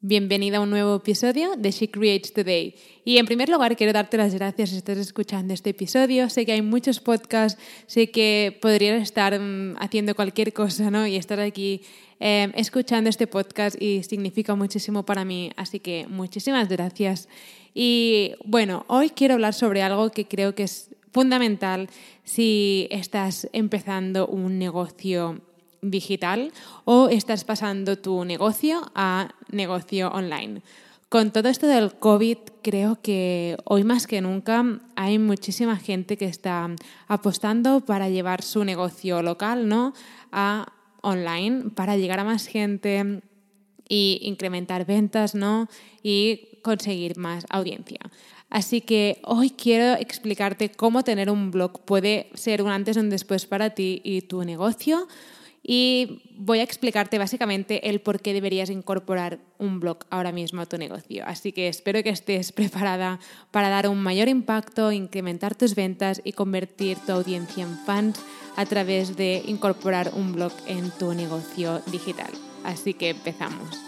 Bienvenida a un nuevo episodio de She Creates Today. Y en primer lugar quiero darte las gracias si estás escuchando este episodio. Sé que hay muchos podcasts, sé que podrías estar mm, haciendo cualquier cosa ¿no? y estar aquí em, escuchando este podcast y significa muchísimo para mí. Así que muchísimas gracias. Y bueno, hoy quiero hablar sobre algo que creo que es fundamental si estás empezando un negocio digital o estás pasando tu negocio a negocio online. Con todo esto del COVID, creo que hoy más que nunca hay muchísima gente que está apostando para llevar su negocio local ¿no? a online, para llegar a más gente y incrementar ventas ¿no? y conseguir más audiencia. Así que hoy quiero explicarte cómo tener un blog puede ser un antes y un después para ti y tu negocio y voy a explicarte básicamente el por qué deberías incorporar un blog ahora mismo a tu negocio. Así que espero que estés preparada para dar un mayor impacto, incrementar tus ventas y convertir tu audiencia en fans a través de incorporar un blog en tu negocio digital. Así que empezamos.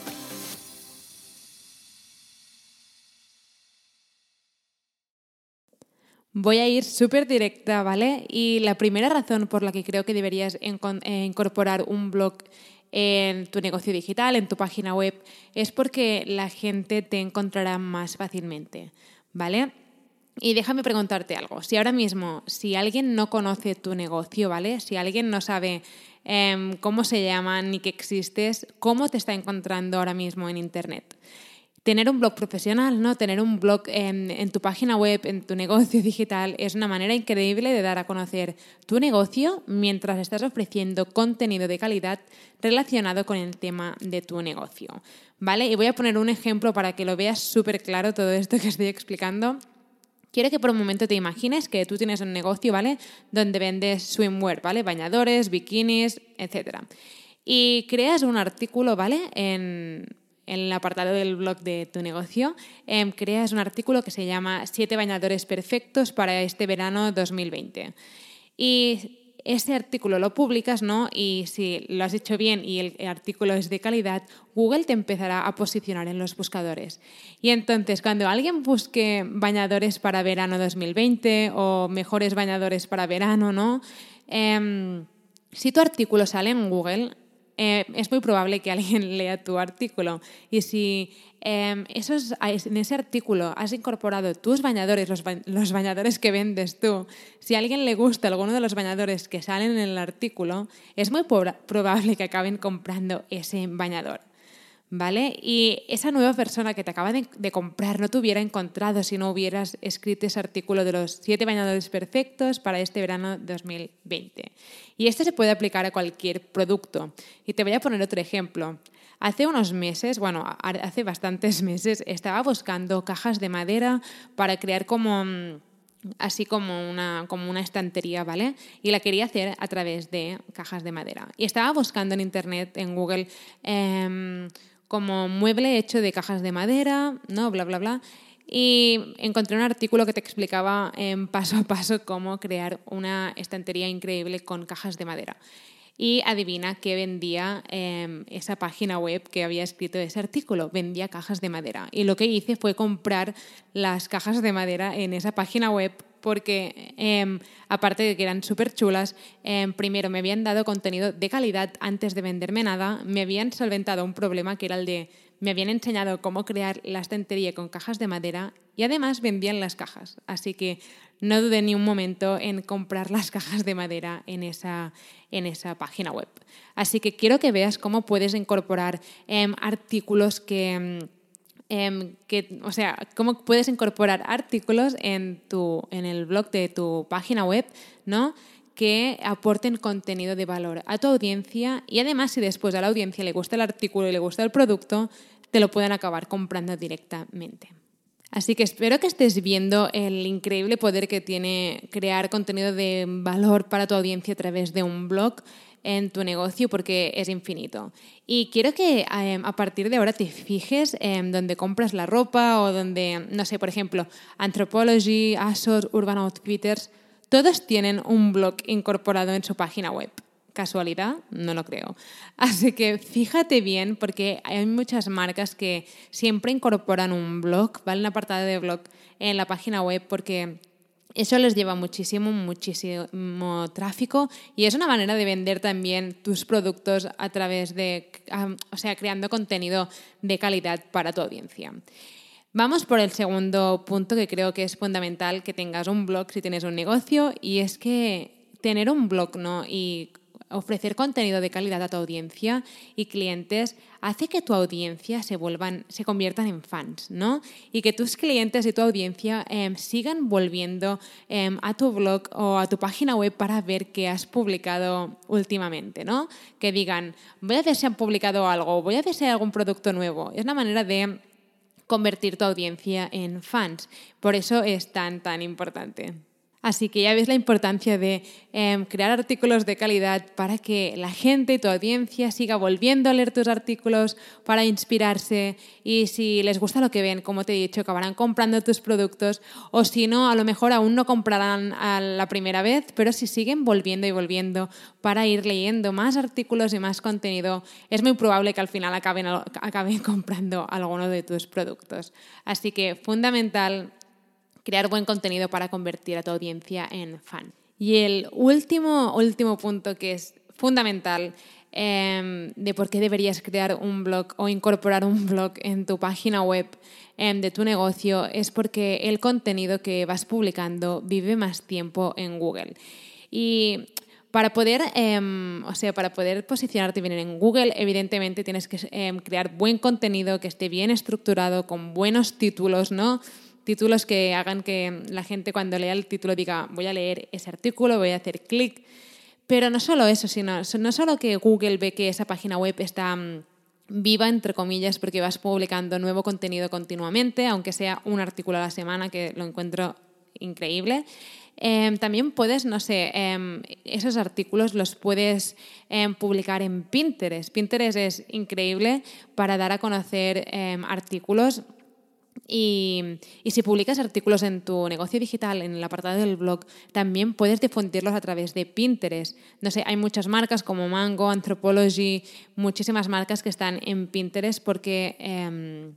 Voy a ir súper directa, ¿vale? Y la primera razón por la que creo que deberías eh, incorporar un blog en tu negocio digital, en tu página web, es porque la gente te encontrará más fácilmente, ¿vale? Y déjame preguntarte algo. Si ahora mismo, si alguien no conoce tu negocio, ¿vale? Si alguien no sabe em, cómo se llama ni que existes, ¿cómo te está encontrando ahora mismo en Internet? Tener un blog profesional, ¿no? Tener un blog en, tu página web, en tu negocio digital, es una manera increíble de dar a conocer tu negocio mientras estás ofreciendo contenido de calidad relacionado con el tema de tu negocio. ¿Vale? Y voy a poner un ejemplo para que lo veas súper claro todo esto que estoy explicando. Quiero que por un momento te imagines que tú tienes un negocio, ¿vale? Donde vendes swimwear, ¿vale? Bañadores, bikinis, etc. Y creas un artículo, ¿vale? En, en el apartado del blog de tu negocio, em, creas un artículo que se llama Siete bañadores perfectos para este verano 2020. Y ese artículo lo publicas, ¿no? Y si lo has hecho bien y el artículo es de calidad, Google te empezará a posicionar en los buscadores. Y entonces, cuando alguien busque bañadores para verano 2020 o mejores bañadores para verano, ¿no? Em, si tu artículo sale en Google, eh, es muy probable que alguien lea tu artículo. Y si em, en ese artículo has incorporado tus bañadores, los, los, bañadores que vendes tú, si a alguien le gusta alguno de los bañadores que salen en el artículo, es muy probable que acaben comprando ese bañador. ¿Vale? Y esa nueva persona que te acaba de, comprar no te hubiera encontrado si no hubieras escrito ese artículo de los siete bañadores perfectos para este verano 2020. Y esto se puede aplicar a cualquier producto. Y te voy a poner otro ejemplo. Hace unos meses, bueno, hace bastantes meses, estaba buscando cajas de madera para crear como así como una, como una estantería, ¿vale? Y la quería hacer a través de cajas de madera. Y estaba buscando en internet, en Google, em, como mueble hecho de cajas de madera, ¿no? Bla, bla, bla. Y encontré un artículo que te explicaba en paso a paso cómo crear una estantería increíble con cajas de madera. Y adivina qué vendía em, esa página web que había escrito ese artículo. Vendía cajas de madera. Y lo que hice fue comprar las cajas de madera en esa página web porque em, aparte de que eran súper chulas, em, primero me habían dado contenido de calidad antes de venderme nada, me habían solventado un problema que era el de, me habían enseñado cómo crear la estantería con cajas de madera y además vendían las cajas. Así que no dudé ni un momento en comprar las cajas de madera en esa, en esa página web. Así que quiero que veas cómo puedes incorporar em, artículos que em, que, o sea, cómo puedes incorporar artículos en, tu, en el blog de tu página web, ¿no? que aporten contenido de valor a tu audiencia y además si después a la audiencia le gusta el artículo y le gusta el producto, te lo pueden acabar comprando directamente. Así que espero que estés viendo el increíble poder que tiene crear contenido de valor para tu audiencia a través de un blog en tu negocio porque es infinito. Y quiero que em, a partir de ahora te fijes en donde compras la ropa o donde, no sé, por ejemplo, Anthropology, ASOS, Urban Outfitters, todos tienen un blog incorporado en su página web. ¿Casualidad? No lo creo. Así que fíjate bien porque hay muchas marcas que siempre incorporan un blog, ¿vale? Un apartado de blog en la página web porque eso les lleva muchísimo, muchísimo tráfico y es una manera de vender también tus productos a través de, o sea, creando contenido de calidad para tu audiencia. Vamos por el segundo punto que creo que es fundamental que tengas un blog si tienes un negocio y es que tener un blog ¿no? Ofrecer contenido de calidad a tu audiencia y clientes hace que tu audiencia se vuelvan, se conviertan en fans, ¿no? Y que tus clientes y tu audiencia em, sigan volviendo em, a tu blog o a tu página web para ver qué has publicado últimamente, ¿no? Que digan, voy a ver si han publicado algo, voy a ver si hay algún producto nuevo. Es una manera de convertir tu audiencia en fans. Por eso es tan, tan importante. Así que ya ves la importancia de em, crear artículos de calidad para que la gente, tu audiencia, siga volviendo a leer tus artículos para inspirarse y si les gusta lo que ven, como te he dicho, acabarán comprando tus productos o si no, a lo mejor aún no comprarán a la primera vez, pero si siguen volviendo y volviendo para ir leyendo más artículos y más contenido, es muy probable que al final acaben, acaben comprando alguno de tus productos. Así que fundamental crear buen contenido para convertir a tu audiencia en fan. Y el último, último punto que es fundamental em, de por qué deberías crear un blog o incorporar un blog en tu página web em, de tu negocio es porque el contenido que vas publicando vive más tiempo en Google. Y para poder, em, o sea, para poder posicionarte bien en Google, evidentemente tienes que crear buen contenido que esté bien estructurado, con buenos títulos, ¿no? Títulos que hagan que la gente cuando lea el título diga, voy a leer ese artículo, voy a hacer clic. Pero no solo eso, sino no solo que Google ve que esa página web está mm, viva, entre comillas, porque vas publicando nuevo contenido continuamente, aunque sea un artículo a la semana, que lo encuentro increíble. Em, también puedes, no sé, em, esos artículos los puedes em, publicar en Pinterest. Pinterest es increíble para dar a conocer artículos y, si publicas artículos en tu negocio digital, en el apartado del blog, también puedes difundirlos a través de Pinterest. No sé, hay muchas marcas como Mango, Anthropology, muchísimas marcas que están en Pinterest porque em,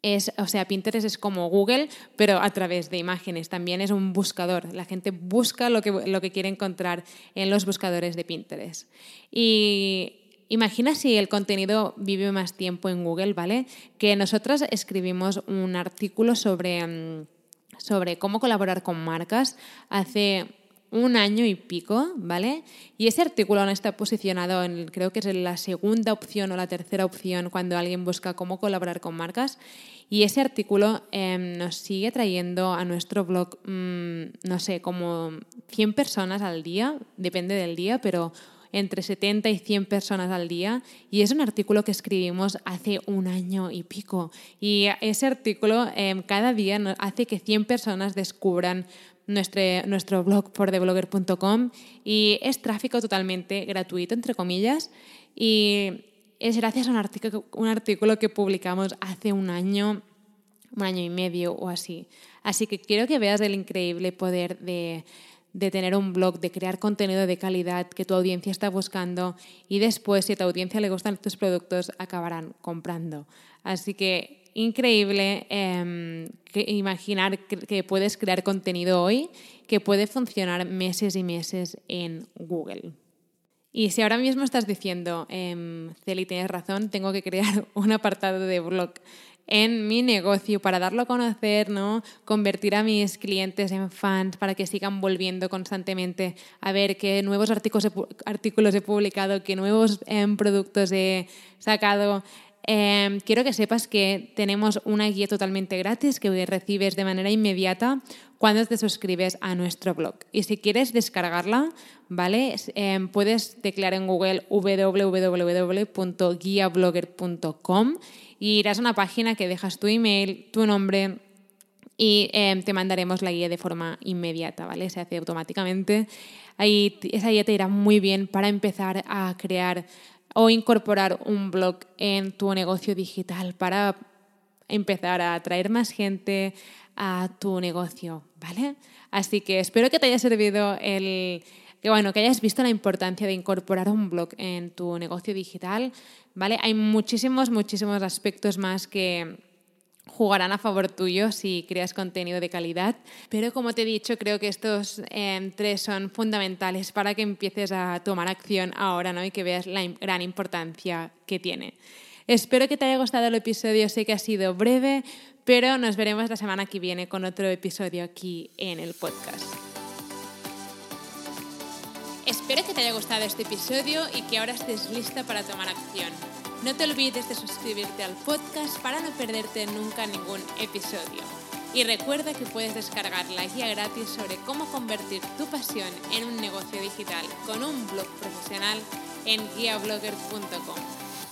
es, o sea, Pinterest es como Google, pero a través de imágenes. También es un buscador. La gente busca lo que, lo que quiere encontrar en los buscadores de Pinterest. Y Imagina si el contenido vive más tiempo en Google, ¿vale? Que nosotras escribimos un artículo sobre, mm, sobre cómo colaborar con marcas hace un año y pico, ¿vale? Y ese artículo no está posicionado en, creo que es en la segunda opción o la tercera opción cuando alguien busca cómo colaborar con marcas. Y ese artículo em, nos sigue trayendo a nuestro blog, mm, no sé, como 100 personas al día, depende del día, pero entre 70 y 100 personas al día y es un artículo que escribimos hace un año y pico. Y ese artículo em, cada día hace que 100 personas descubran nuestro, nuestro blog por theblogger.com y es tráfico totalmente gratuito, entre comillas, y es gracias a un artículo, un artículo que publicamos hace un año, un año y medio o así. Así que quiero que veas el increíble poder de de tener un blog, de crear contenido de calidad que tu audiencia está buscando y después, si a tu audiencia le gustan tus productos, acabarán comprando. Así que increíble em, imaginar que, puedes crear contenido hoy que puede funcionar meses y meses en Google. Y si ahora mismo estás diciendo, eh, Celi, tienes razón, tengo que crear un apartado de blog en mi negocio para darlo a conocer, ¿no? Convertir a mis clientes en fans para que sigan volviendo constantemente a ver qué nuevos artículos he, publicado, qué nuevos em, productos he sacado. Em, quiero que sepas que tenemos una guía totalmente gratis que recibes de manera inmediata cuando te suscribes a nuestro blog. Y si quieres descargarla, ¿vale? Em, puedes teclear en Google www.guiablogger.com y irás a una página que dejas tu email, tu nombre y em, te mandaremos la guía de forma inmediata, ¿vale? Se hace automáticamente. Ahí, esa guía te irá muy bien para empezar a crear o incorporar un blog en tu negocio digital para empezar a atraer más gente a tu negocio, ¿vale? Así que espero que te haya servido el que bueno, que hayas visto la importancia de incorporar un blog en tu negocio digital, ¿vale? Hay muchísimos muchísimos aspectos más que jugarán a favor tuyo si creas contenido de calidad. Pero como te he dicho, creo que estos em, tres son fundamentales para que empieces a tomar acción ahora ¿no? y que veas la gran importancia que tiene. Espero que te haya gustado el episodio, sé que ha sido breve, pero nos veremos la semana que viene con otro episodio aquí en el podcast. Espero que te haya gustado este episodio y que ahora estés lista para tomar acción. No te olvides de suscribirte al podcast para no perderte nunca ningún episodio. Y recuerda que puedes descargar la guía gratis sobre cómo convertir tu pasión en un negocio digital con un blog profesional en guiablogger.com.